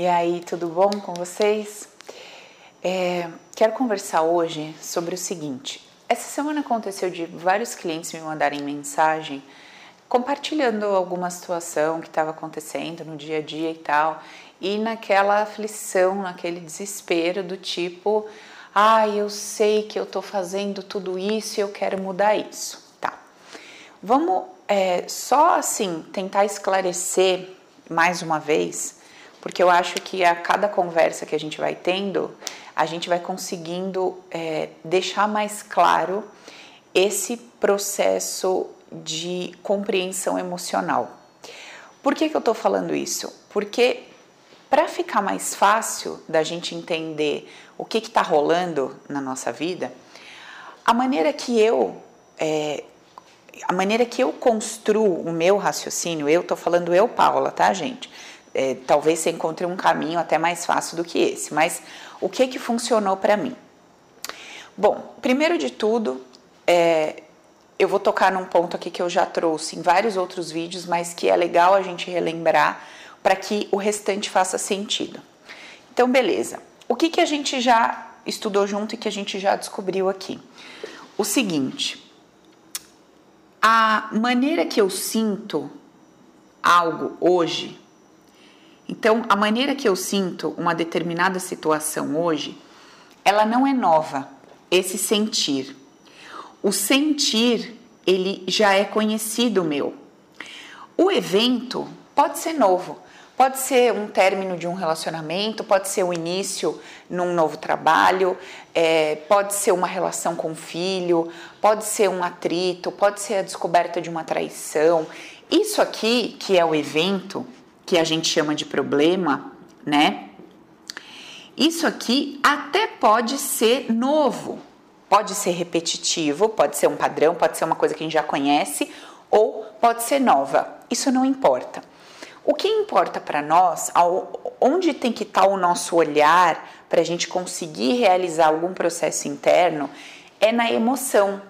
E aí, tudo bom com vocês? É, quero conversar hoje sobre o seguinte: essa semana aconteceu de vários clientes me mandarem mensagem compartilhando alguma situação que estava acontecendo no dia a dia e tal, e naquela aflição, naquele desespero do tipo, ah, eu sei que eu estou fazendo tudo isso e eu quero mudar isso. Tá. Vamos é, só assim tentar esclarecer mais uma vez, porque eu acho que a cada conversa que a gente vai tendo, a gente vai conseguindo é, deixar mais claro esse processo de compreensão emocional. Por que, que eu estou falando isso? Porque para ficar mais fácil da gente entender o que está rolando na nossa vida, a maneira que eu é, a maneira que eu construo o meu raciocínio, eu estou falando eu, Paula, tá, gente? É, talvez você encontre um caminho até mais fácil do que esse, mas o que que funcionou para mim? Bom, primeiro de tudo, é, eu vou tocar num ponto aqui que eu já trouxe em vários outros vídeos, mas que é legal a gente relembrar para que o restante faça sentido. Então, beleza. O que, que a gente já estudou junto e que a gente já descobriu aqui? O seguinte: a maneira que eu sinto algo hoje, então a maneira que eu sinto uma determinada situação hoje, ela não é nova, esse sentir. O sentir, ele já é conhecido meu. O evento pode ser novo, pode ser um término de um relacionamento, pode ser o início num novo trabalho, é, pode ser uma relação com o filho, pode ser um atrito, pode ser a descoberta de uma traição. Isso aqui, que é o evento, que a gente chama de problema, né? Isso aqui até pode ser novo, Pode ser repetitivo, pode ser um padrão, pode ser uma coisa que a gente já conhece, ou pode ser nova. Isso não importa. O que importa para nós, onde tem que estar tá o nosso olhar para a gente conseguir realizar algum processo interno, é na emoção.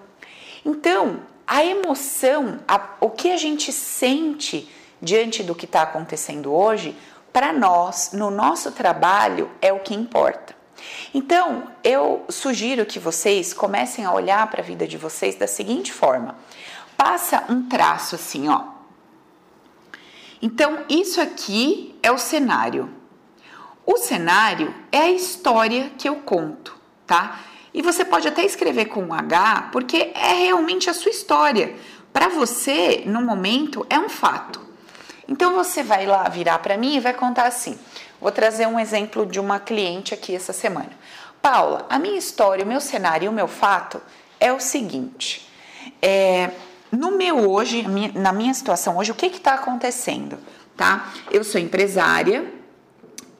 Então, a emoção, a, o que a gente sente diante do que está acontecendo hoje, para nós, no nosso trabalho, é o que importa. Então, eu sugiro que vocês comecem a olhar para a vida de vocês da seguinte forma: passa um traço assim, ó. Então, isso aqui é o cenário. O cenário é a história que eu conto, tá? E você pode até escrever com um H, porque é realmente a sua história. Para você, no momento, é um fato. Então você vai lá virar para mim e vai contar assim: Vou trazer um exemplo de uma cliente aqui essa semana. Paula, a minha história, o meu cenário, o meu fato é o seguinte: é, no meu hoje, na minha situação hoje, o que está acontecendo? Tá? Eu sou empresária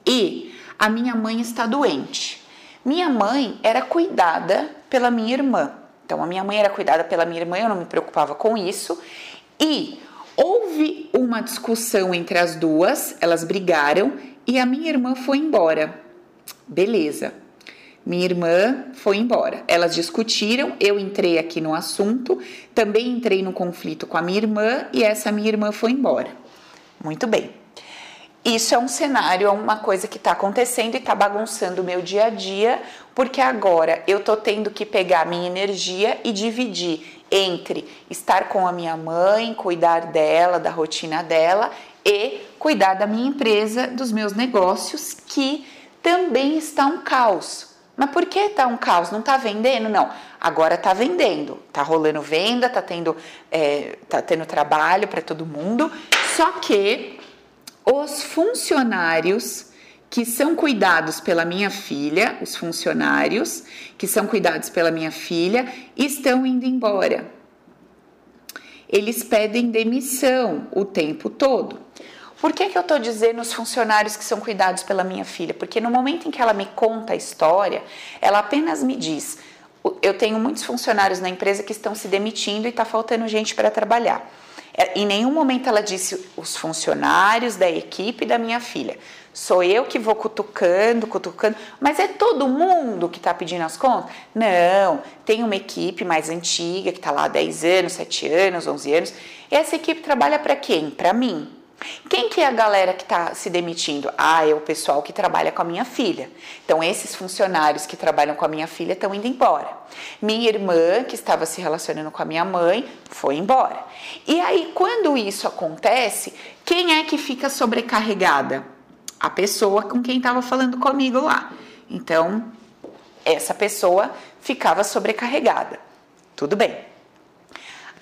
e a minha mãe está doente. Minha mãe era cuidada pela minha irmã. Então, a minha mãe era cuidada pela minha irmã, eu não me preocupava com isso. E houve uma discussão entre as duas, elas brigaram e a minha irmã foi embora. Beleza. Minha irmã foi embora. Elas discutiram, eu entrei aqui no assunto, também entrei no conflito com a minha irmã e essa minha irmã foi embora. Muito bem. Isso é um cenário, é uma coisa que está acontecendo e está bagunçando o meu dia a dia, porque agora eu estou tendo que pegar minha energia e dividir entre estar com a minha mãe, cuidar dela, da rotina dela e cuidar da minha empresa, dos meus negócios, que também está um caos. Mas por que está um caos? Não está vendendo? Não. Agora está vendendo. Está rolando venda, está tendo, é, tá tendo trabalho para todo mundo. Só que os funcionários que são cuidados pela minha filha, os funcionários que são cuidados pela minha filha, estão indo embora. Eles pedem demissão o tempo todo. Por que, que eu estou dizendo os funcionários que são cuidados pela minha filha? Porque no momento em que ela me conta a história, ela apenas me diz: eu tenho muitos funcionários na empresa que estão se demitindo e está faltando gente para trabalhar. É, em nenhum momento ela disse os funcionários da equipe da minha filha. Sou eu que vou cutucando, cutucando, mas é todo mundo que está pedindo as contas? Não, tem uma equipe mais antiga que está lá há 10 anos, 7 anos, 11 anos. Essa equipe trabalha para quem? Para mim. Quem que é a galera que está se demitindo? Ah, é o pessoal que trabalha com a minha filha. Então, esses funcionários que trabalham com a minha filha estão indo embora. Minha irmã, que estava se relacionando com a minha mãe, foi embora. E aí, quando isso acontece, quem é que fica sobrecarregada? A pessoa com quem estava falando comigo lá. Então, essa pessoa ficava sobrecarregada. Tudo bem.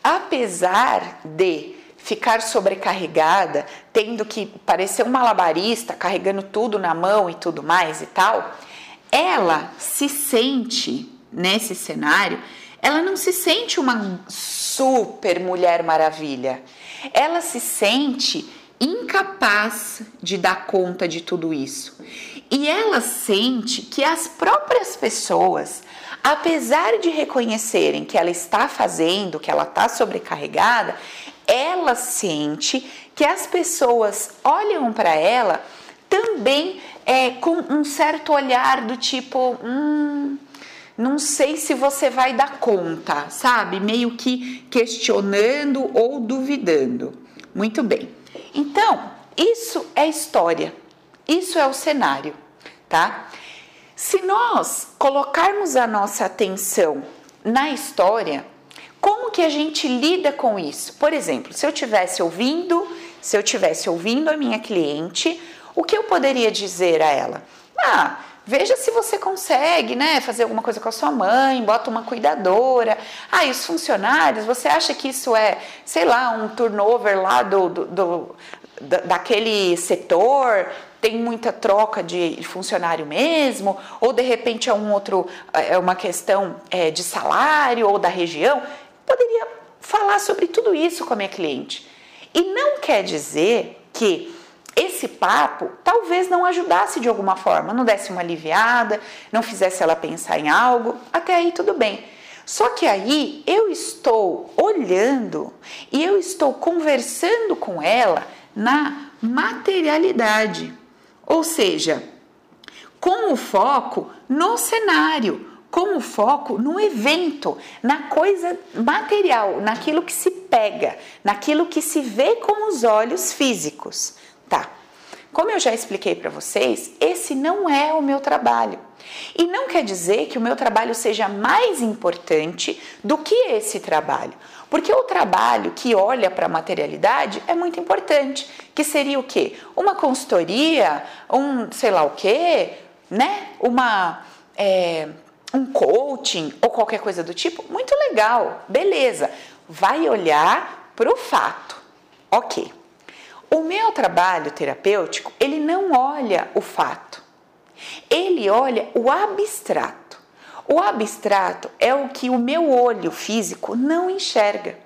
Apesar de ficar sobrecarregada, tendo que parecer um malabarista, carregando tudo na mão e tudo mais e tal, ela se sente nesse cenário, ela não se sente uma super mulher maravilha. Ela se sente incapaz de dar conta de tudo isso. E ela sente que as próprias pessoas, apesar de reconhecerem que ela está fazendo, que ela está sobrecarregada, ela sente que as pessoas olham para ela também é, com um certo olhar do tipo, hum, não sei se você vai dar conta, sabe? Meio que questionando ou duvidando. Muito bem. Então, isso é história, isso é o cenário, tá? Se nós colocarmos a nossa atenção na história, como que a gente lida com isso? Por exemplo, se eu tivesse ouvindo, se eu tivesse ouvindo a minha cliente, o que eu poderia dizer a ela? Ah, veja se você consegue, né, fazer alguma coisa com a sua mãe, bota uma cuidadora. Ah, e os funcionários, você acha que isso é, sei lá, um turnover lá do, do, do daquele setor, tem muita troca de funcionário mesmo, ou de repente é um outro, é uma questão é, de salário ou da região poderia falar sobre tudo isso com a minha cliente. E não quer dizer que esse papo talvez não ajudasse de alguma forma, não desse uma aliviada, não fizesse ela pensar em algo, até aí tudo bem. Só que aí eu estou olhando e eu estou conversando com ela na materialidade, ou seja, com o foco no cenário, com foco no evento, na coisa material, naquilo que se pega, naquilo que se vê com os olhos físicos, tá? Como eu já expliquei para vocês, esse não é o meu trabalho. E não quer dizer que o meu trabalho seja mais importante do que esse trabalho. Porque o trabalho que olha para a materialidade é muito importante, que seria o quê? Uma consultoria, um sei lá o quê, né? Uma é, um coaching ou qualquer coisa do tipo, muito legal, beleza. Vai olhar para o fato. Ok. O meu trabalho terapêutico, ele não olha o fato. Ele olha o abstrato. O abstrato é o que o meu olho físico não enxerga.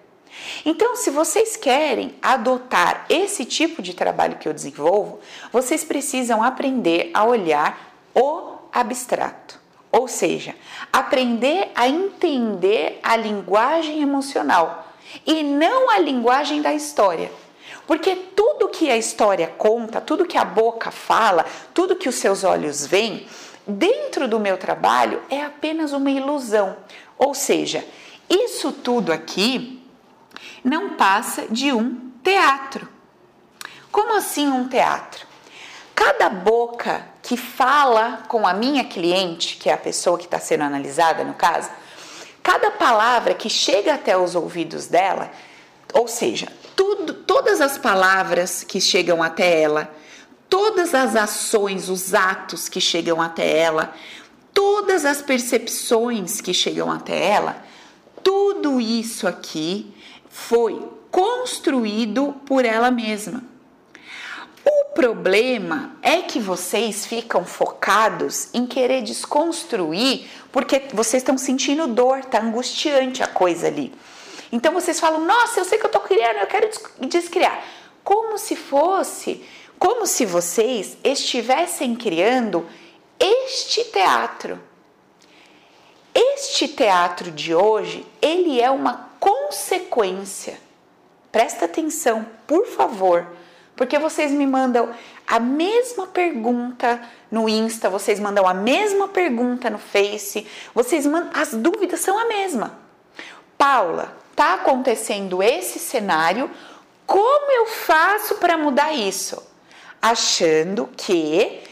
Então, se vocês querem adotar esse tipo de trabalho que eu desenvolvo, vocês precisam aprender a olhar o abstrato. Ou seja, aprender a entender a linguagem emocional e não a linguagem da história. Porque tudo que a história conta, tudo que a boca fala, tudo que os seus olhos veem, dentro do meu trabalho é apenas uma ilusão. Ou seja, isso tudo aqui não passa de um teatro. Como assim um teatro? Cada boca que fala com a minha cliente, que é a pessoa que está sendo analisada no caso, cada palavra que chega até os ouvidos dela, ou seja, tudo, todas as palavras que chegam até ela, todas as ações, os atos que chegam até ela, todas as percepções que chegam até ela, tudo isso aqui foi construído por ela mesma. O problema é que vocês ficam focados em querer desconstruir porque vocês estão sentindo dor, tá angustiante a coisa ali. Então vocês falam: "Nossa, eu sei que eu tô criando, eu quero descriar". Como se fosse, como se vocês estivessem criando este teatro. Este teatro de hoje, ele é uma consequência. Presta atenção, por favor porque vocês me mandam a mesma pergunta no Insta, vocês mandam a mesma pergunta no Face, vocês mandam, as dúvidas são a mesma. Paula, tá acontecendo esse cenário, Como eu faço para mudar isso? Achando que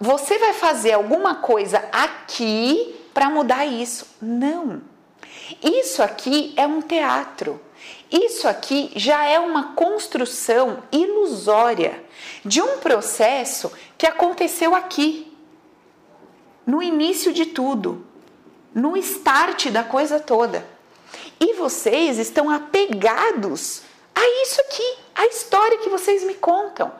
você vai fazer alguma coisa aqui para mudar isso. Não. Isso aqui é um teatro. Isso aqui já é uma construção ilusória de um processo que aconteceu aqui, no início de tudo, no start da coisa toda. E vocês estão apegados a isso aqui, a história que vocês me contam.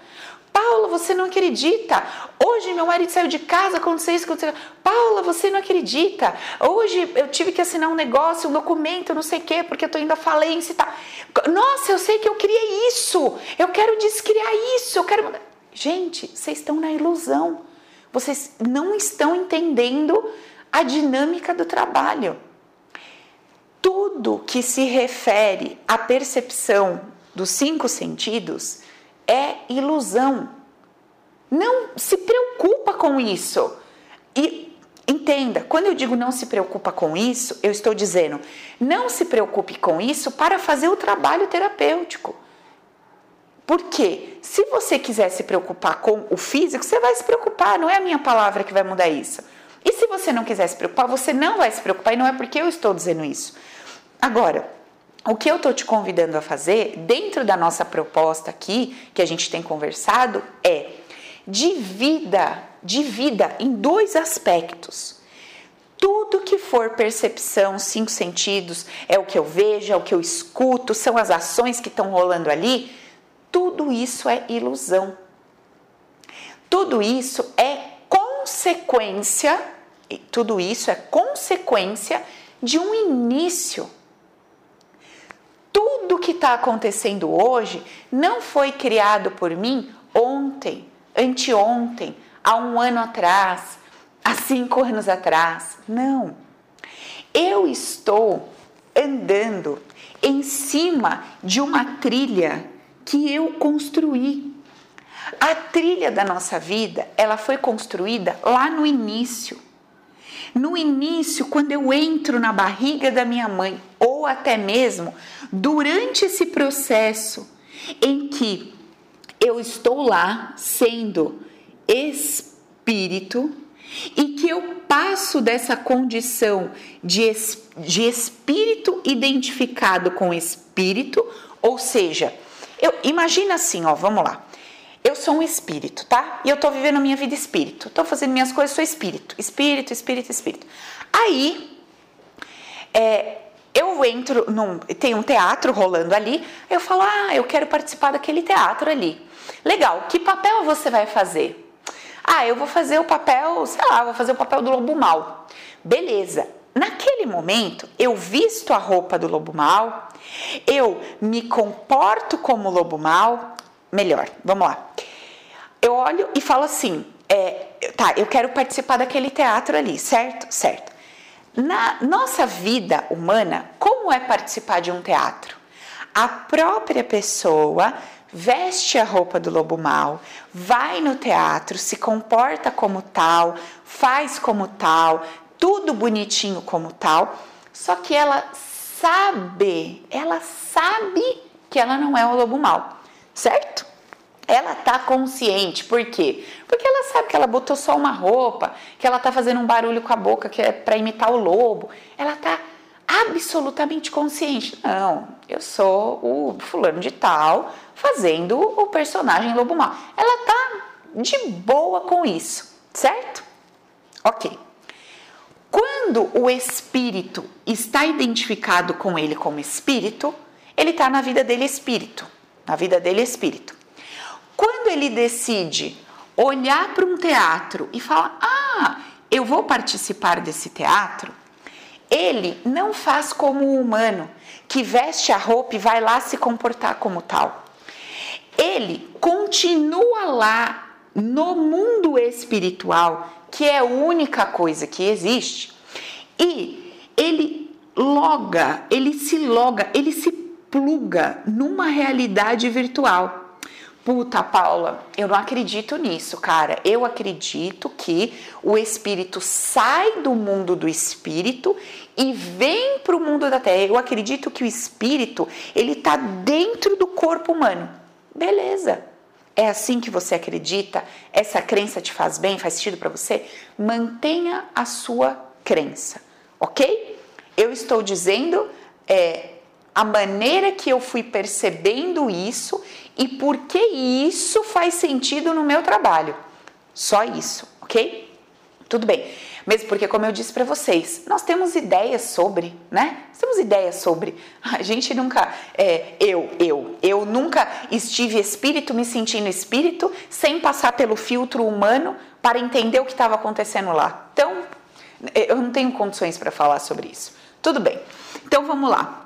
Paula, você não acredita. Hoje meu marido saiu de casa, aconteceu isso, aconteceu. Paula, você não acredita. Hoje eu tive que assinar um negócio, um documento, não sei o quê, porque eu tô indo à falência e tal. Nossa, eu sei que eu criei isso. Eu quero descriar isso. Eu quero. Gente, vocês estão na ilusão. Vocês não estão entendendo a dinâmica do trabalho. Tudo que se refere à percepção dos cinco sentidos é ilusão. Não se preocupa com isso. E entenda, quando eu digo não se preocupa com isso, eu estou dizendo não se preocupe com isso para fazer o trabalho terapêutico. Porque se você quiser se preocupar com o físico, você vai se preocupar, não é a minha palavra que vai mudar isso. E se você não quiser se preocupar, você não vai se preocupar e não é porque eu estou dizendo isso. Agora, o que eu estou te convidando a fazer, dentro da nossa proposta aqui, que a gente tem conversado, é divida, divida em dois aspectos. Tudo que for percepção, cinco sentidos, é o que eu vejo, é o que eu escuto, são as ações que estão rolando ali, tudo isso é ilusão. Tudo isso é consequência, tudo isso é consequência de um início tudo que está acontecendo hoje não foi criado por mim ontem, anteontem, há um ano atrás, há cinco anos atrás. Não. Eu estou andando em cima de uma trilha que eu construí. A trilha da nossa vida, ela foi construída lá no início. No início, quando eu entro na barriga da minha mãe, ou até mesmo durante esse processo em que eu estou lá sendo espírito e que eu passo dessa condição de, de espírito identificado com espírito, ou seja, eu imagina assim, ó, vamos lá. Eu sou um espírito, tá? E eu tô vivendo a minha vida espírito. Tô fazendo minhas coisas, sou espírito. Espírito, espírito, espírito. Aí, é, eu entro num. Tem um teatro rolando ali. Eu falo, ah, eu quero participar daquele teatro ali. Legal, que papel você vai fazer? Ah, eu vou fazer o papel, sei lá, vou fazer o papel do lobo mal. Beleza. Naquele momento, eu visto a roupa do lobo mal, eu me comporto como lobo mal, melhor, vamos lá. Eu olho e falo assim: é, tá, eu quero participar daquele teatro ali, certo? Certo. Na nossa vida humana, como é participar de um teatro? A própria pessoa veste a roupa do lobo mal, vai no teatro, se comporta como tal, faz como tal, tudo bonitinho como tal, só que ela sabe, ela sabe que ela não é o lobo mal certo? Ela tá consciente, por quê? Porque ela sabe que ela botou só uma roupa, que ela tá fazendo um barulho com a boca que é para imitar o lobo. Ela tá absolutamente consciente. Não, eu sou o fulano de tal fazendo o personagem lobo mal. Ela tá de boa com isso, certo? OK. Quando o espírito está identificado com ele como espírito, ele está na vida dele espírito na vida dele é espírito. Quando ele decide olhar para um teatro e falar: "Ah, eu vou participar desse teatro", ele não faz como o humano que veste a roupa e vai lá se comportar como tal. Ele continua lá no mundo espiritual, que é a única coisa que existe, e ele loga, ele se loga, ele se pluga numa realidade virtual. Puta, Paula, eu não acredito nisso, cara. Eu acredito que o espírito sai do mundo do espírito e vem para o mundo da terra. Eu acredito que o espírito, ele tá dentro do corpo humano. Beleza. É assim que você acredita? Essa crença te faz bem, faz sentido para você? Mantenha a sua crença, ok? Eu estou dizendo é, a maneira que eu fui percebendo isso e por que isso faz sentido no meu trabalho. Só isso, ok? Tudo bem. Mesmo porque, como eu disse para vocês, nós temos ideias sobre, né? Nós temos ideias sobre. A gente nunca, é, eu, eu, eu nunca estive espírito, me sentindo espírito, sem passar pelo filtro humano para entender o que estava acontecendo lá. Então, eu não tenho condições para falar sobre isso. Tudo bem. Então, vamos lá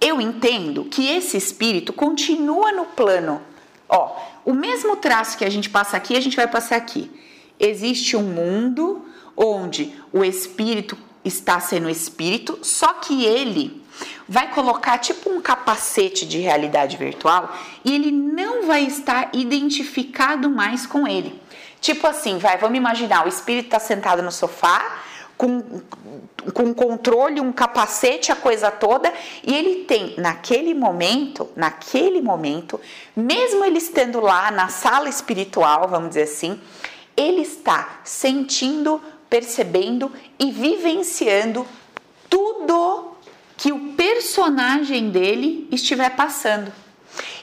eu entendo que esse espírito continua no plano. Ó, o mesmo traço que a gente passa aqui, a gente vai passar aqui. Existe um mundo onde o espírito está sendo espírito, só que ele vai colocar tipo um capacete de realidade virtual e ele não vai estar identificado mais com ele. Tipo assim, vai, vamos imaginar, o espírito está sentado no sofá, com, com controle, um capacete, a coisa toda, e ele tem naquele momento, naquele momento, mesmo ele estando lá na sala espiritual, vamos dizer assim, ele está sentindo, percebendo e vivenciando tudo que o personagem dele estiver passando.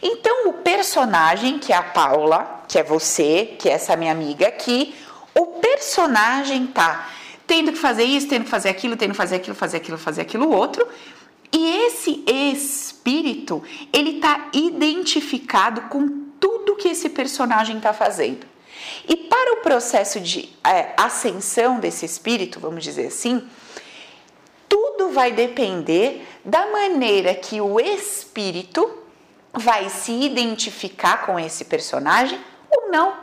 Então, o personagem, que é a Paula, que é você, que é essa minha amiga aqui, o personagem tá tendo que fazer isso, tendo que fazer aquilo, tendo que fazer aquilo, fazer aquilo, fazer aquilo outro. E esse espírito, ele está identificado com tudo que esse personagem está fazendo. E para o processo de é, ascensão desse espírito, vamos dizer assim, tudo vai depender da maneira que o espírito vai se identificar com esse personagem ou não.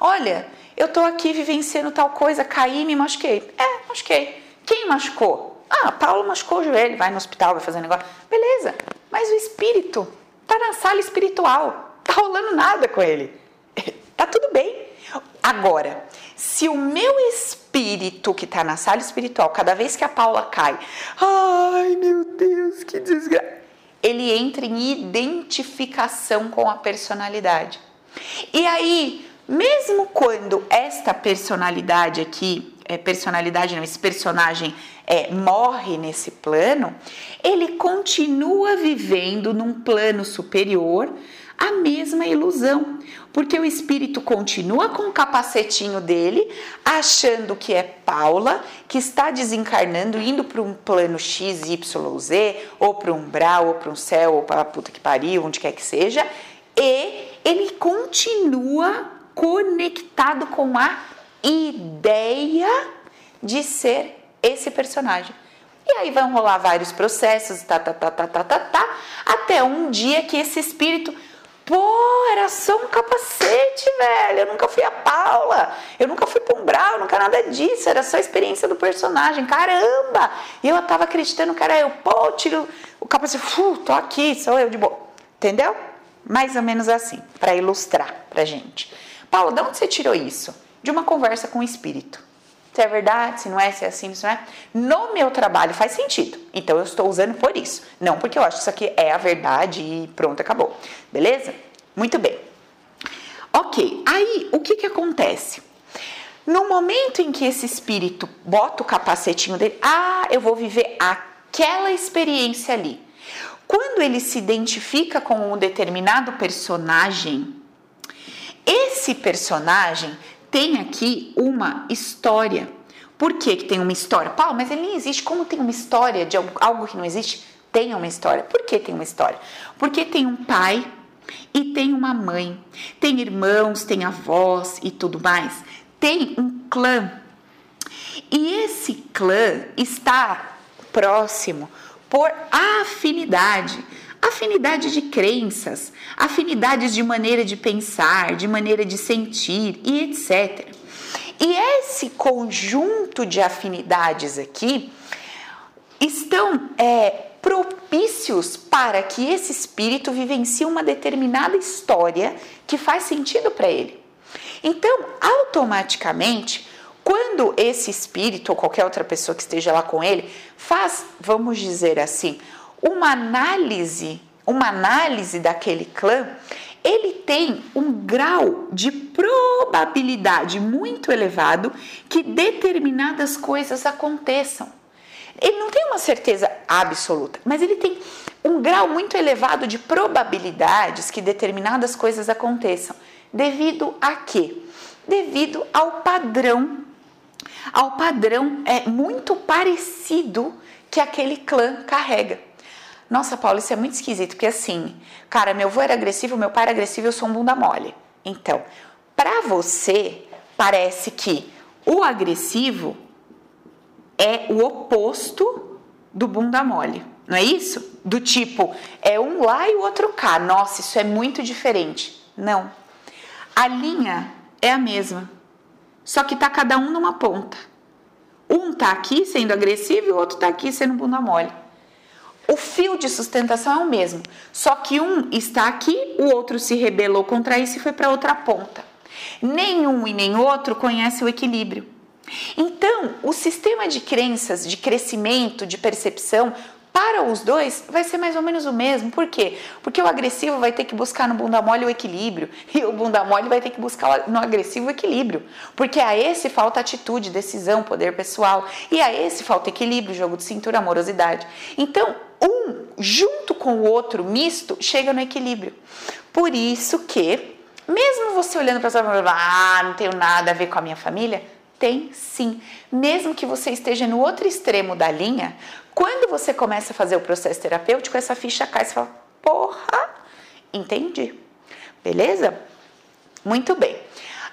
Olha, eu tô aqui vivenciando tal coisa, caí me machuquei. É, machuquei. Quem machucou? Ah, Paulo machucou o joelho, vai no hospital, vai fazer um negócio. Beleza, mas o espírito tá na sala espiritual, tá rolando nada com ele. Tá tudo bem. Agora, se o meu espírito que tá na sala espiritual, cada vez que a Paula cai, ai meu Deus, que desgraça, ele entra em identificação com a personalidade. E aí, mesmo quando esta personalidade aqui, é, personalidade não, esse personagem é, morre nesse plano, ele continua vivendo num plano superior a mesma ilusão, porque o espírito continua com o capacetinho dele, achando que é Paula, que está desencarnando, indo para um plano X, Y, Z, ou para um umbral, ou para um céu, ou para a puta que pariu, onde quer que seja, e ele continua conectado com a ideia de ser esse personagem. E aí vão rolar vários processos, tá, tá, tá, tá, tá, tá, tá, até um dia que esse espírito, pô, era só um capacete, velho. Eu nunca fui a Paula, eu nunca fui Pumbral, nunca nada disso, era só a experiência do personagem, caramba! E eu tava acreditando que era eu, pô, tiro o capacete, uh, tô aqui, sou eu de boa, entendeu? Mais ou menos assim, para ilustrar pra gente. Paulo, de onde você tirou isso? De uma conversa com o espírito. Se é verdade, se não é, se é assim, se não é. No meu trabalho faz sentido. Então eu estou usando por isso. Não porque eu acho que isso aqui é a verdade e pronto, acabou. Beleza? Muito bem. Ok, aí o que, que acontece? No momento em que esse espírito bota o capacetinho dele, ah, eu vou viver aquela experiência ali. Quando ele se identifica com um determinado personagem, esse personagem tem aqui uma história. Por que, que tem uma história? Paulo, mas ele nem existe. Como tem uma história de algo que não existe? Tem uma história. Por que tem uma história? Porque tem um pai e tem uma mãe, tem irmãos, tem avós e tudo mais. Tem um clã. E esse clã está próximo por afinidade afinidade de crenças, afinidades de maneira de pensar, de maneira de sentir e etc. E esse conjunto de afinidades aqui estão é, propícios para que esse espírito vivencie uma determinada história que faz sentido para ele. Então, automaticamente, quando esse espírito ou qualquer outra pessoa que esteja lá com ele faz, vamos dizer assim, uma análise, uma análise daquele clã, ele tem um grau de probabilidade muito elevado que determinadas coisas aconteçam. Ele não tem uma certeza absoluta, mas ele tem um grau muito elevado de probabilidades que determinadas coisas aconteçam. Devido a quê? Devido ao padrão. Ao padrão é muito parecido que aquele clã carrega. Nossa, Paulo, isso é muito esquisito, porque assim, cara, meu avô era agressivo, meu pai era agressivo, eu sou um bunda mole. Então, para você, parece que o agressivo é o oposto do bunda mole, não é isso? Do tipo, é um lá e o outro cá. Nossa, isso é muito diferente. Não. A linha é a mesma, só que tá cada um numa ponta. Um tá aqui sendo agressivo e o outro tá aqui sendo bunda mole. O fio de sustentação é o mesmo, só que um está aqui, o outro se rebelou contra isso e foi para outra ponta. Nenhum e nem outro conhece o equilíbrio. Então, o sistema de crenças, de crescimento, de percepção, para os dois vai ser mais ou menos o mesmo. Por quê? Porque o agressivo vai ter que buscar no bunda mole o equilíbrio e o bunda mole vai ter que buscar no agressivo o equilíbrio. Porque a esse falta atitude, decisão, poder pessoal e a esse falta equilíbrio, jogo de cintura, amorosidade. Então, um junto com o outro misto chega no equilíbrio. Por isso que, mesmo você olhando para sua família, ah, não tenho nada a ver com a minha família, tem sim. Mesmo que você esteja no outro extremo da linha, quando você começa a fazer o processo terapêutico, essa ficha cai e fala: porra, entendi. Beleza? Muito bem.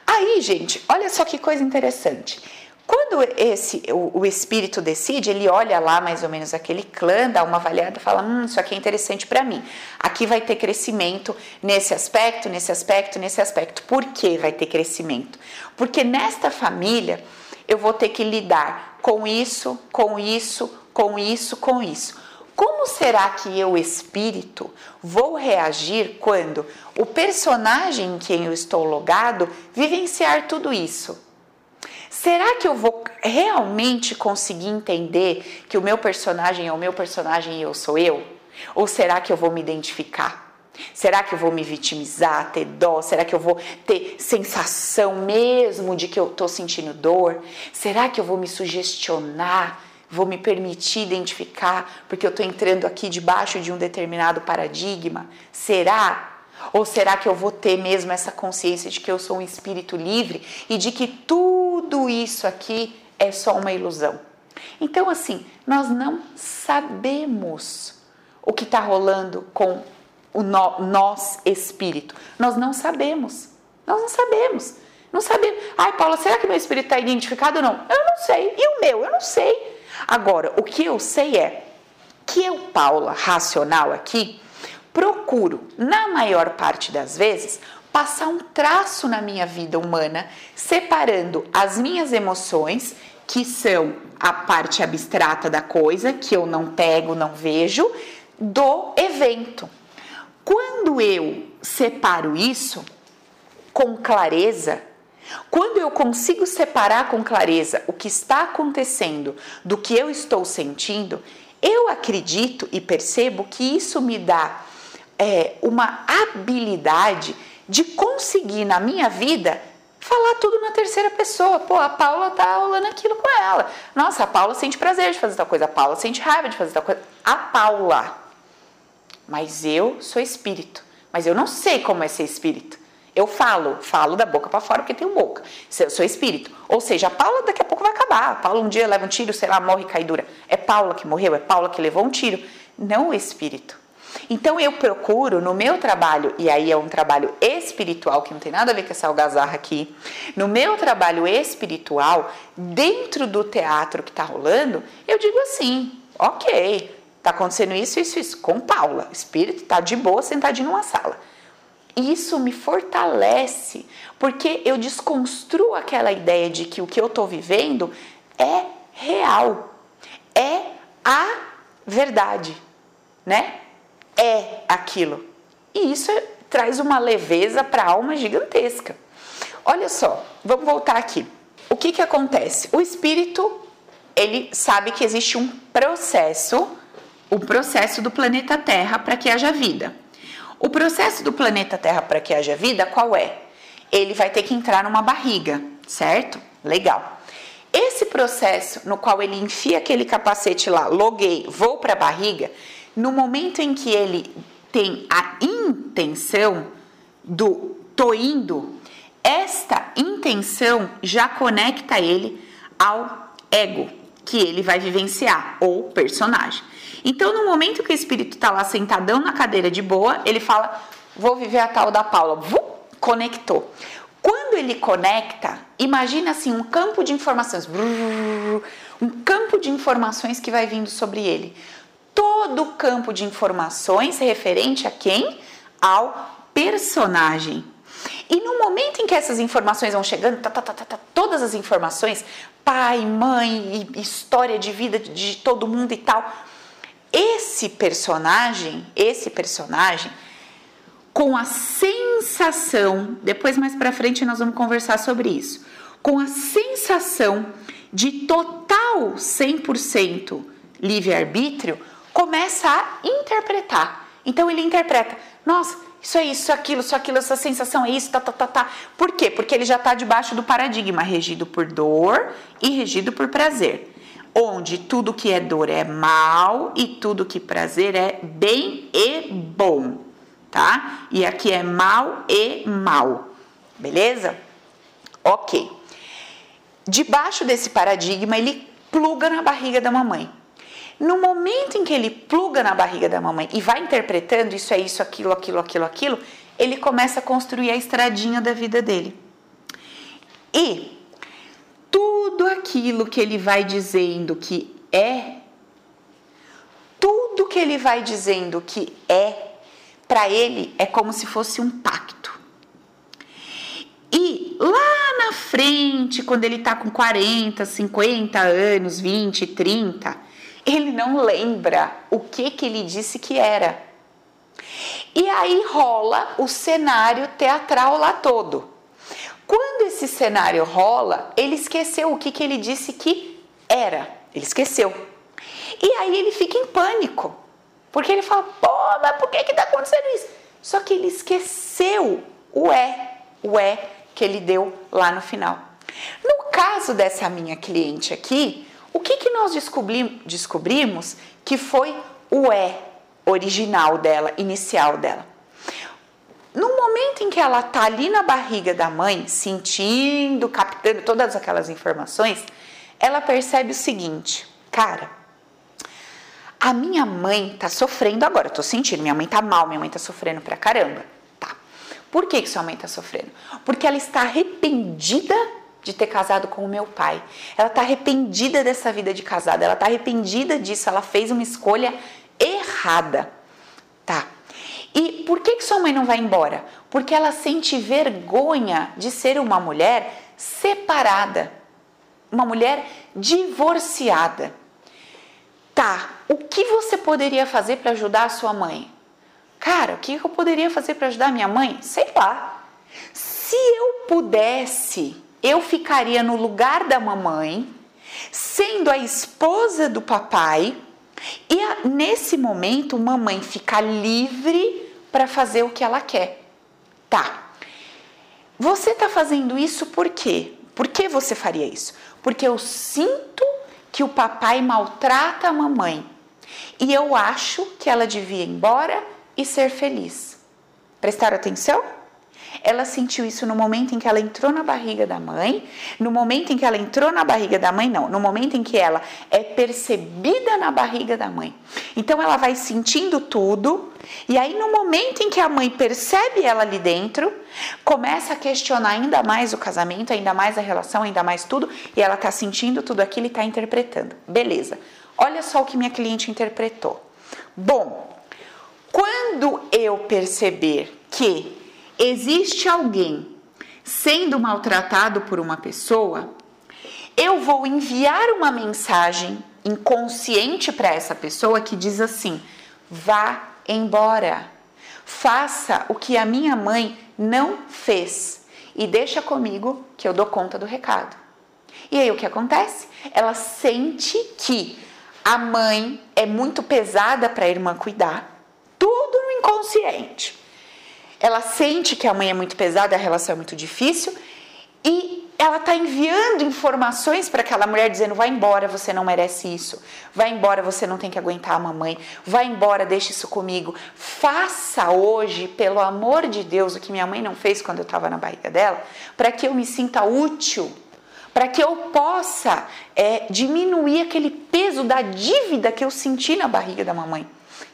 Aí, gente, olha só que coisa interessante. Quando esse o, o, espírito decide, ele olha lá mais ou menos aquele clã, dá uma avaliada, fala: "Hum, isso aqui é interessante para mim. Aqui vai ter crescimento nesse aspecto, nesse aspecto, nesse aspecto. Por que vai ter crescimento? Porque nesta família eu vou ter que lidar com isso, com isso, com isso, com isso. Como será que eu, espírito, vou reagir quando o personagem em quem eu estou logado vivenciar tudo isso? Será que eu vou realmente conseguir entender que o meu personagem é o meu personagem e eu sou eu? Ou será que eu vou me identificar? Será que eu vou me vitimizar, ter dó? Será que eu vou ter sensação mesmo de que eu estou sentindo dor? Será que eu vou me sugestionar? Vou me permitir identificar porque eu estou entrando aqui debaixo de um determinado paradigma? Será? Ou será que eu vou ter mesmo essa consciência de que eu sou um espírito livre e de que tudo isso aqui é só uma ilusão? Então, assim, nós não sabemos o que está rolando com o no, nós espírito. Nós não sabemos. Nós não sabemos. Não sabemos. Ai, Paula, será que meu espírito está identificado ou não? Eu não sei. E o meu? Eu não sei. Agora, o que eu sei é que eu, Paula, racional aqui, procuro, na maior parte das vezes, passar um traço na minha vida humana, separando as minhas emoções, que são a parte abstrata da coisa, que eu não pego, não vejo, do evento. Quando eu separo isso com clareza, quando eu consigo separar com clareza o que está acontecendo do que eu estou sentindo, eu acredito e percebo que isso me dá é, uma habilidade de conseguir na minha vida falar tudo na terceira pessoa. Pô, a Paula tá rolando aquilo com ela. Nossa, a Paula sente prazer de fazer tal coisa, a Paula sente raiva de fazer tal coisa. A Paula. Mas eu sou espírito. Mas eu não sei como é ser espírito. Eu falo, falo da boca para fora porque tenho boca. Eu sou espírito. Ou seja, a Paula daqui a pouco vai acabar. A Paula um dia leva um tiro, sei lá, morre caidura. É Paula que morreu, é Paula que levou um tiro. Não o espírito. Então eu procuro no meu trabalho, e aí é um trabalho espiritual que não tem nada a ver com essa algazarra aqui, no meu trabalho espiritual, dentro do teatro que está rolando, eu digo assim: ok, está acontecendo isso, isso, isso, com Paula, o espírito está de boa sentadinho numa sala. Isso me fortalece, porque eu desconstruo aquela ideia de que o que eu estou vivendo é real, é a verdade. né? É aquilo. E isso é, traz uma leveza para a alma gigantesca. Olha só, vamos voltar aqui. O que que acontece? O espírito, ele sabe que existe um processo, o processo do planeta Terra para que haja vida. O processo do planeta Terra para que haja vida, qual é? Ele vai ter que entrar numa barriga, certo? Legal. Esse processo no qual ele enfia aquele capacete lá, loguei, vou para a barriga, no momento em que ele tem a intenção do tô indo, esta intenção já conecta ele ao ego que ele vai vivenciar ou personagem. Então, no momento que o espírito está lá sentadão na cadeira de boa, ele fala: Vou viver a tal da Paula. Vum, conectou. Quando ele conecta, imagina assim um campo de informações, um campo de informações que vai vindo sobre ele. Todo o campo de informações referente a quem? Ao personagem. E no momento em que essas informações vão chegando, tá, tá, tá, tá, tá todas as informações, pai, mãe, história de vida de todo mundo e tal, esse personagem, esse personagem, com a sensação, depois mais para frente nós vamos conversar sobre isso, com a sensação de total 100% livre-arbítrio, começa a interpretar. Então ele interpreta, nossa, isso é isso, aquilo, isso, aquilo, essa sensação é isso, tá, tá, tá, tá. Por quê? Porque ele já está debaixo do paradigma regido por dor e regido por prazer onde tudo que é dor é mal e tudo que prazer é bem e bom, tá? E aqui é mal e mal, beleza? Ok. Debaixo desse paradigma, ele pluga na barriga da mamãe. No momento em que ele pluga na barriga da mamãe e vai interpretando isso é isso, aquilo, aquilo, aquilo, aquilo, ele começa a construir a estradinha da vida dele. E tudo aquilo que ele vai dizendo que é, tudo que ele vai dizendo que é, para ele é como se fosse um pacto. E lá na frente, quando ele tá com 40, 50 anos, 20, 30, ele não lembra o que que ele disse que era. E aí rola o cenário teatral lá todo. Quando esse cenário rola, ele esqueceu o que, que ele disse que era. Ele esqueceu. E aí ele fica em pânico. Porque ele fala, pô, mas por que que tá acontecendo isso? Só que ele esqueceu o é, o é que ele deu lá no final. No caso dessa minha cliente aqui, o que, que nós descobri descobrimos que foi o é original dela, inicial dela? No momento em que ela tá ali na barriga da mãe, sentindo, captando todas aquelas informações, ela percebe o seguinte: cara, a minha mãe tá sofrendo agora, eu tô sentindo, minha mãe tá mal, minha mãe tá sofrendo pra caramba. Tá. Por que, que sua mãe tá sofrendo? Porque ela está arrependida de ter casado com o meu pai. Ela tá arrependida dessa vida de casada, ela tá arrependida disso, ela fez uma escolha errada. Tá. E por que, que sua mãe não vai embora? Porque ela sente vergonha de ser uma mulher separada, uma mulher divorciada. Tá, o que você poderia fazer para ajudar a sua mãe? Cara, o que eu poderia fazer para ajudar minha mãe? Sei lá. Se eu pudesse, eu ficaria no lugar da mamãe, sendo a esposa do papai, e a, nesse momento, mamãe fica livre para fazer o que ela quer. Tá. Você está fazendo isso por quê? Por que você faria isso? Porque eu sinto que o papai maltrata a mamãe e eu acho que ela devia ir embora e ser feliz. Prestaram atenção? Ela sentiu isso no momento em que ela entrou na barriga da mãe, no momento em que ela entrou na barriga da mãe, não, no momento em que ela é percebida na barriga da mãe. Então ela vai sentindo tudo, e aí no momento em que a mãe percebe ela ali dentro, começa a questionar ainda mais o casamento, ainda mais a relação, ainda mais tudo, e ela tá sentindo tudo aquilo e tá interpretando. Beleza. Olha só o que minha cliente interpretou. Bom, quando eu perceber que existe alguém sendo maltratado por uma pessoa, eu vou enviar uma mensagem inconsciente para essa pessoa que diz assim: vá embora. Faça o que a minha mãe não fez e deixa comigo que eu dou conta do recado. E aí o que acontece? Ela sente que a mãe é muito pesada para a irmã cuidar, tudo no inconsciente. Ela sente que a mãe é muito pesada, a relação é muito difícil e ela está enviando informações para aquela mulher dizendo: vai embora, você não merece isso. Vai embora, você não tem que aguentar a mamãe. Vai embora, deixe isso comigo. Faça hoje, pelo amor de Deus, o que minha mãe não fez quando eu estava na barriga dela, para que eu me sinta útil, para que eu possa é, diminuir aquele peso da dívida que eu senti na barriga da mamãe.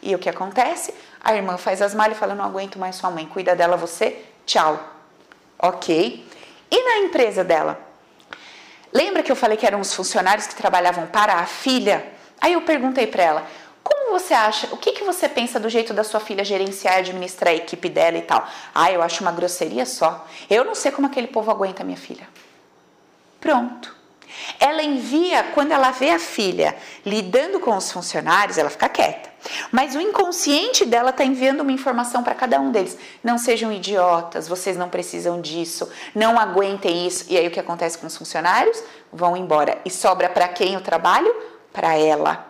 E o que acontece? A irmã faz as malhas e fala: não aguento mais sua mãe, cuida dela você, tchau. Ok? E na empresa dela? Lembra que eu falei que eram os funcionários que trabalhavam para a filha? Aí eu perguntei para ela: como você acha, o que, que você pensa do jeito da sua filha gerenciar e administrar a equipe dela e tal? Ah, eu acho uma grosseria só. Eu não sei como aquele povo aguenta minha filha. Pronto. Ela envia, quando ela vê a filha lidando com os funcionários, ela fica quieta. Mas o inconsciente dela está enviando uma informação para cada um deles. Não sejam idiotas, vocês não precisam disso, não aguentem isso. E aí o que acontece com os funcionários? Vão embora. E sobra para quem o trabalho? Para ela.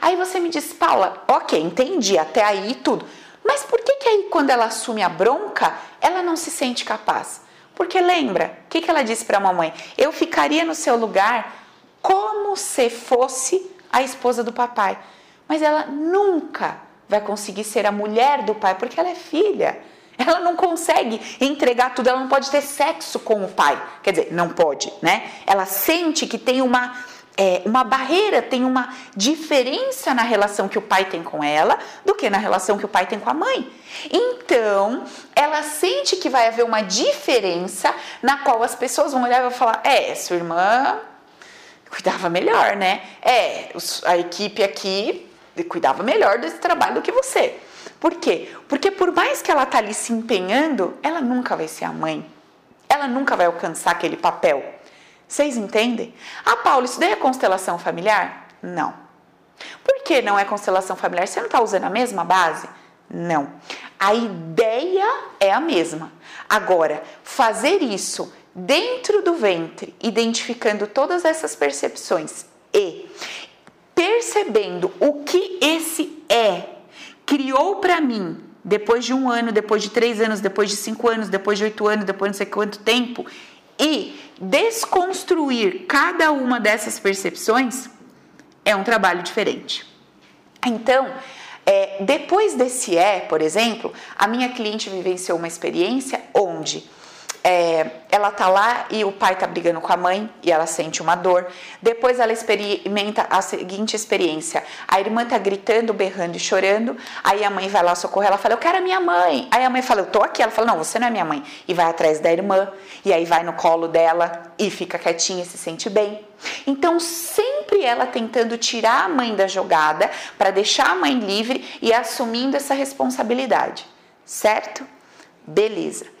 Aí você me diz, Paula, ok, entendi, até aí tudo. Mas por que, que aí, quando ela assume a bronca, ela não se sente capaz? Porque lembra, o que, que ela disse para a mamãe? Eu ficaria no seu lugar como se fosse a esposa do papai. Mas ela nunca vai conseguir ser a mulher do pai, porque ela é filha. Ela não consegue entregar tudo, ela não pode ter sexo com o pai. Quer dizer, não pode, né? Ela sente que tem uma é, uma barreira, tem uma diferença na relação que o pai tem com ela do que na relação que o pai tem com a mãe. Então, ela sente que vai haver uma diferença na qual as pessoas vão olhar e vão falar: é, sua irmã cuidava melhor, né? É, a equipe aqui cuidava melhor desse trabalho do que você. Por quê? Porque por mais que ela tá ali se empenhando, ela nunca vai ser a mãe. Ela nunca vai alcançar aquele papel. Vocês entendem? Ah, Paulo, isso daí é constelação familiar? Não. Por que não é constelação familiar? Você não está usando a mesma base? Não. A ideia é a mesma. Agora, fazer isso dentro do ventre, identificando todas essas percepções e percebendo o que esse é criou para mim depois de um ano, depois de três anos, depois de cinco anos, depois de oito anos, depois de não sei quanto tempo, e desconstruir cada uma dessas percepções é um trabalho diferente. Então, é, depois desse é, por exemplo, a minha cliente vivenciou uma experiência onde é, ela tá lá e o pai tá brigando com a mãe e ela sente uma dor. Depois ela experimenta a seguinte experiência: a irmã tá gritando, berrando e chorando. Aí a mãe vai lá socorrer, ela fala: Eu quero a minha mãe. Aí a mãe fala: Eu tô aqui. Ela fala: Não, você não é minha mãe. E vai atrás da irmã. E aí vai no colo dela e fica quietinha e se sente bem. Então, sempre ela tentando tirar a mãe da jogada para deixar a mãe livre e assumindo essa responsabilidade, certo? Beleza.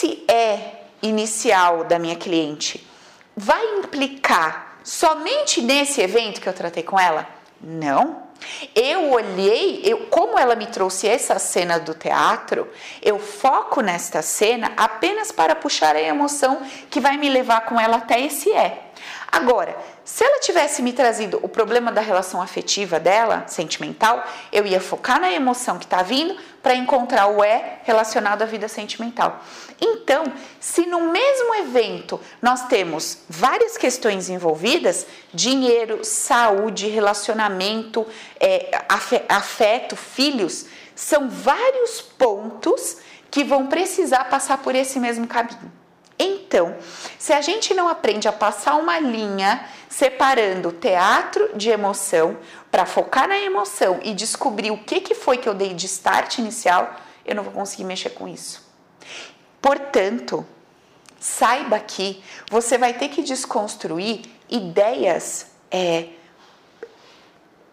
Esse é inicial da minha cliente vai implicar somente nesse evento que eu tratei com ela? Não. Eu olhei, eu, como ela me trouxe essa cena do teatro, eu foco nesta cena apenas para puxar a emoção que vai me levar com ela até esse é. Agora, se ela tivesse me trazido o problema da relação afetiva dela, sentimental, eu ia focar na emoção que está vindo para encontrar o é relacionado à vida sentimental. Então, se no mesmo evento nós temos várias questões envolvidas, dinheiro, saúde, relacionamento, é, afeto, filhos, são vários pontos que vão precisar passar por esse mesmo caminho. Então, se a gente não aprende a passar uma linha separando teatro de emoção para focar na emoção e descobrir o que, que foi que eu dei de start inicial, eu não vou conseguir mexer com isso. Portanto, saiba que você vai ter que desconstruir ideias, é,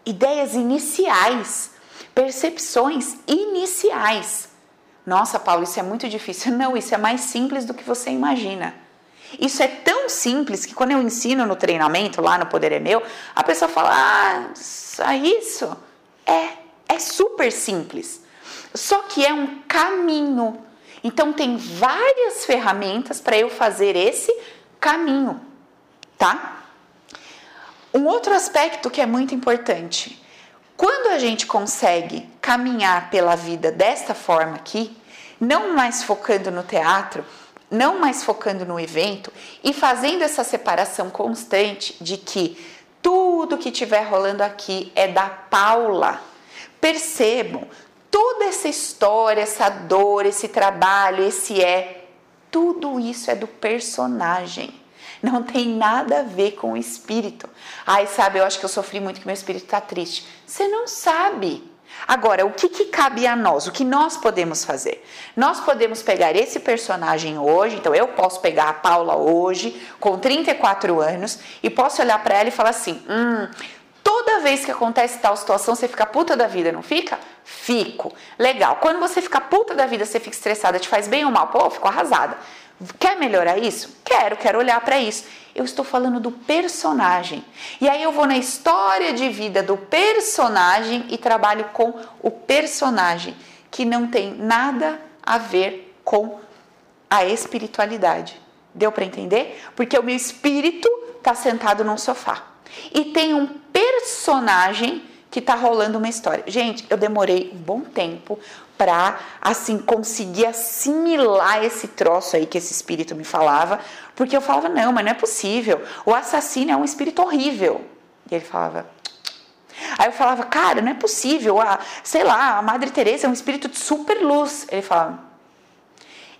ideias iniciais, percepções iniciais nossa, Paulo, isso é muito difícil. Não, isso é mais simples do que você imagina. Isso é tão simples que quando eu ensino no treinamento, lá no Poder é Meu, a pessoa fala: Ah, só isso? É. É super simples. Só que é um caminho. Então tem várias ferramentas para eu fazer esse caminho, tá? Um outro aspecto que é muito importante. Quando a gente consegue caminhar pela vida desta forma aqui, não mais focando no teatro, não mais focando no evento e fazendo essa separação constante de que tudo que estiver rolando aqui é da Paula. Percebam, toda essa história, essa dor, esse trabalho, esse é, tudo isso é do personagem. Não tem nada a ver com o espírito. Ai, sabe, eu acho que eu sofri muito que meu espírito está triste. Você não sabe. Agora, o que, que cabe a nós? O que nós podemos fazer? Nós podemos pegar esse personagem hoje, então eu posso pegar a Paula hoje, com 34 anos, e posso olhar para ela e falar assim: hum, toda vez que acontece tal situação, você fica puta da vida, não fica? Fico. Legal. Quando você fica puta da vida, você fica estressada, te faz bem ou mal? Pô, eu fico arrasada. Quer melhorar isso? Quero, quero olhar para isso. Eu estou falando do personagem. E aí eu vou na história de vida do personagem e trabalho com o personagem, que não tem nada a ver com a espiritualidade. Deu para entender? Porque o meu espírito está sentado num sofá. E tem um personagem que tá rolando uma história. Gente, eu demorei um bom tempo para assim conseguir assimilar esse troço aí que esse espírito me falava, porque eu falava não, mas não é possível. O assassino é um espírito horrível. E ele falava Aí eu falava, cara, não é possível. A, sei lá, a Madre Teresa é um espírito de super luz. Ele falava,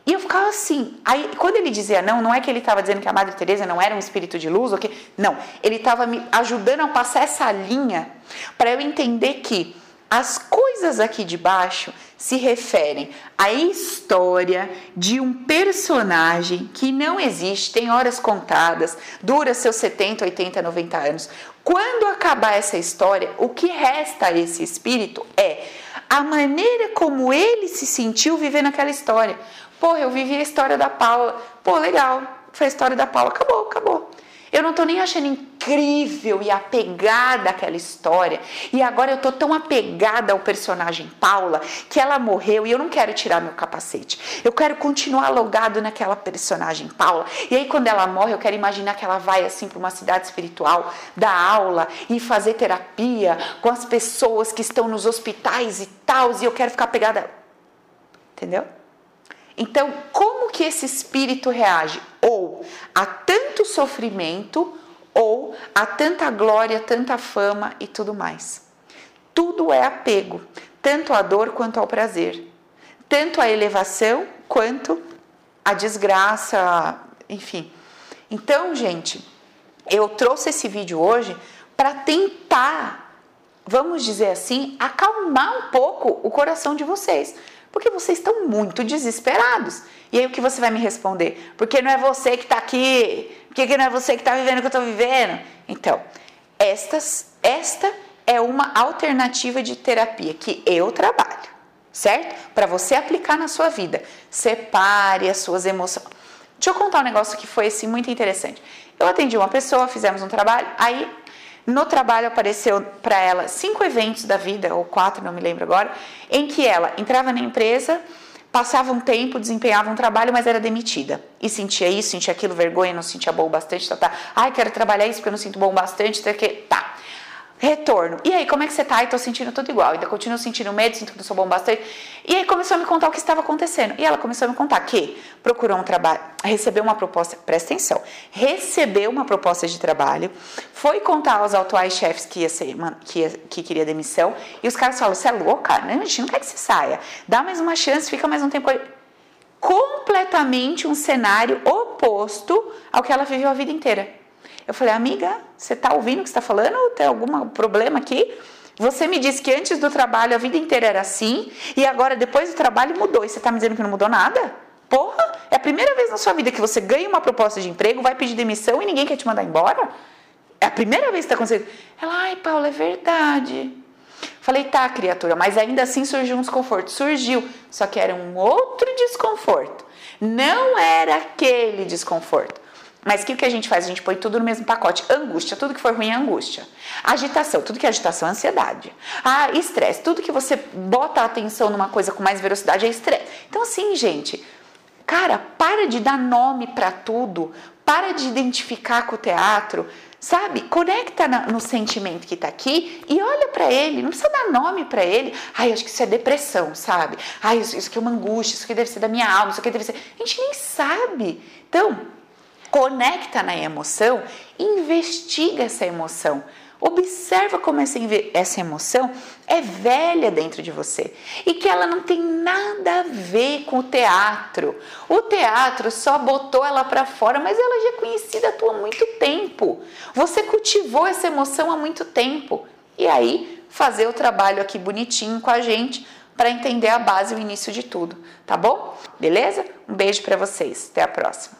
e eu ficava assim. Aí, quando ele dizia não, não é que ele estava dizendo que a Madre Teresa não era um espírito de luz, ou que não, ele estava me ajudando a passar essa linha para eu entender que as coisas aqui de baixo se referem à história de um personagem que não existe, tem horas contadas, dura seus 70, 80, 90 anos. Quando acabar essa história, o que resta a esse espírito é a maneira como ele se sentiu vivendo aquela história. Pô, eu vivi a história da Paula. Pô, legal. Foi a história da Paula. Acabou, acabou. Eu não tô nem achando incrível e apegada àquela história. E agora eu tô tão apegada ao personagem Paula que ela morreu e eu não quero tirar meu capacete. Eu quero continuar logado naquela personagem Paula. E aí quando ela morre, eu quero imaginar que ela vai assim para uma cidade espiritual, dar aula e fazer terapia com as pessoas que estão nos hospitais e tal, e eu quero ficar apegada. Entendeu? Então, como que esse espírito reage? Ou a tanto sofrimento, ou a tanta glória, tanta fama e tudo mais. Tudo é apego, tanto à dor quanto ao prazer, tanto à elevação quanto à desgraça, enfim. Então, gente, eu trouxe esse vídeo hoje para tentar, vamos dizer assim, acalmar um pouco o coração de vocês porque vocês estão muito desesperados. E aí o que você vai me responder? Porque não é você que está aqui, porque não é você que está vivendo o que eu estou vivendo. Então, estas, esta é uma alternativa de terapia que eu trabalho, certo? Para você aplicar na sua vida. Separe as suas emoções. Deixa eu contar um negócio que foi assim, muito interessante. Eu atendi uma pessoa, fizemos um trabalho, aí no trabalho apareceu para ela cinco eventos da vida, ou quatro, não me lembro agora, em que ela entrava na empresa, passava um tempo, desempenhava um trabalho, mas era demitida. E sentia isso, sentia aquilo, vergonha, não sentia bom bastante, tá, tá. Ai, quero trabalhar isso porque eu não sinto bom bastante, tá, que, tá. Retorno. E aí, como é que você tá? E tô sentindo tudo igual. Ainda continuo sentindo medo, sinto que não sou bom bastante. E aí começou a me contar o que estava acontecendo. E ela começou a me contar que procurou um trabalho, recebeu uma proposta, presta atenção, recebeu uma proposta de trabalho, foi contar aos atuais chefes que ia ser, que, ia, que queria demissão, e os caras falaram: você é louca? Não, gente não quer que você saia. Dá mais uma chance, fica mais um tempo. Completamente um cenário oposto ao que ela viveu a vida inteira. Eu falei, amiga, você está ouvindo o que está falando? Tem algum problema aqui? Você me disse que antes do trabalho a vida inteira era assim e agora depois do trabalho mudou. E você está me dizendo que não mudou nada? Porra, é a primeira vez na sua vida que você ganha uma proposta de emprego, vai pedir demissão e ninguém quer te mandar embora? É a primeira vez que está acontecendo. Ela, ai, Paula, é verdade. Falei, tá, criatura, mas ainda assim surgiu um desconforto. Surgiu, só que era um outro desconforto. Não era aquele desconforto. Mas que o que a gente faz? A gente põe tudo no mesmo pacote. Angústia, tudo que for ruim é angústia. Agitação, tudo que é agitação é ansiedade. Ah, estresse, tudo que você bota a atenção numa coisa com mais velocidade é estresse. Então, assim, gente, cara, para de dar nome para tudo, para de identificar com o teatro, sabe? Conecta no sentimento que tá aqui e olha para ele, não precisa dar nome para ele. Ai, acho que isso é depressão, sabe? Ai, isso, isso aqui é uma angústia, isso aqui deve ser da minha alma, isso aqui deve ser. A gente nem sabe. Então, conecta na emoção, investiga essa emoção. Observa como essa, essa emoção é velha dentro de você e que ela não tem nada a ver com o teatro. O teatro só botou ela para fora, mas ela já é conhecida há muito tempo. Você cultivou essa emoção há muito tempo. E aí, fazer o trabalho aqui bonitinho com a gente para entender a base e o início de tudo, tá bom? Beleza? Um beijo para vocês. Até a próxima.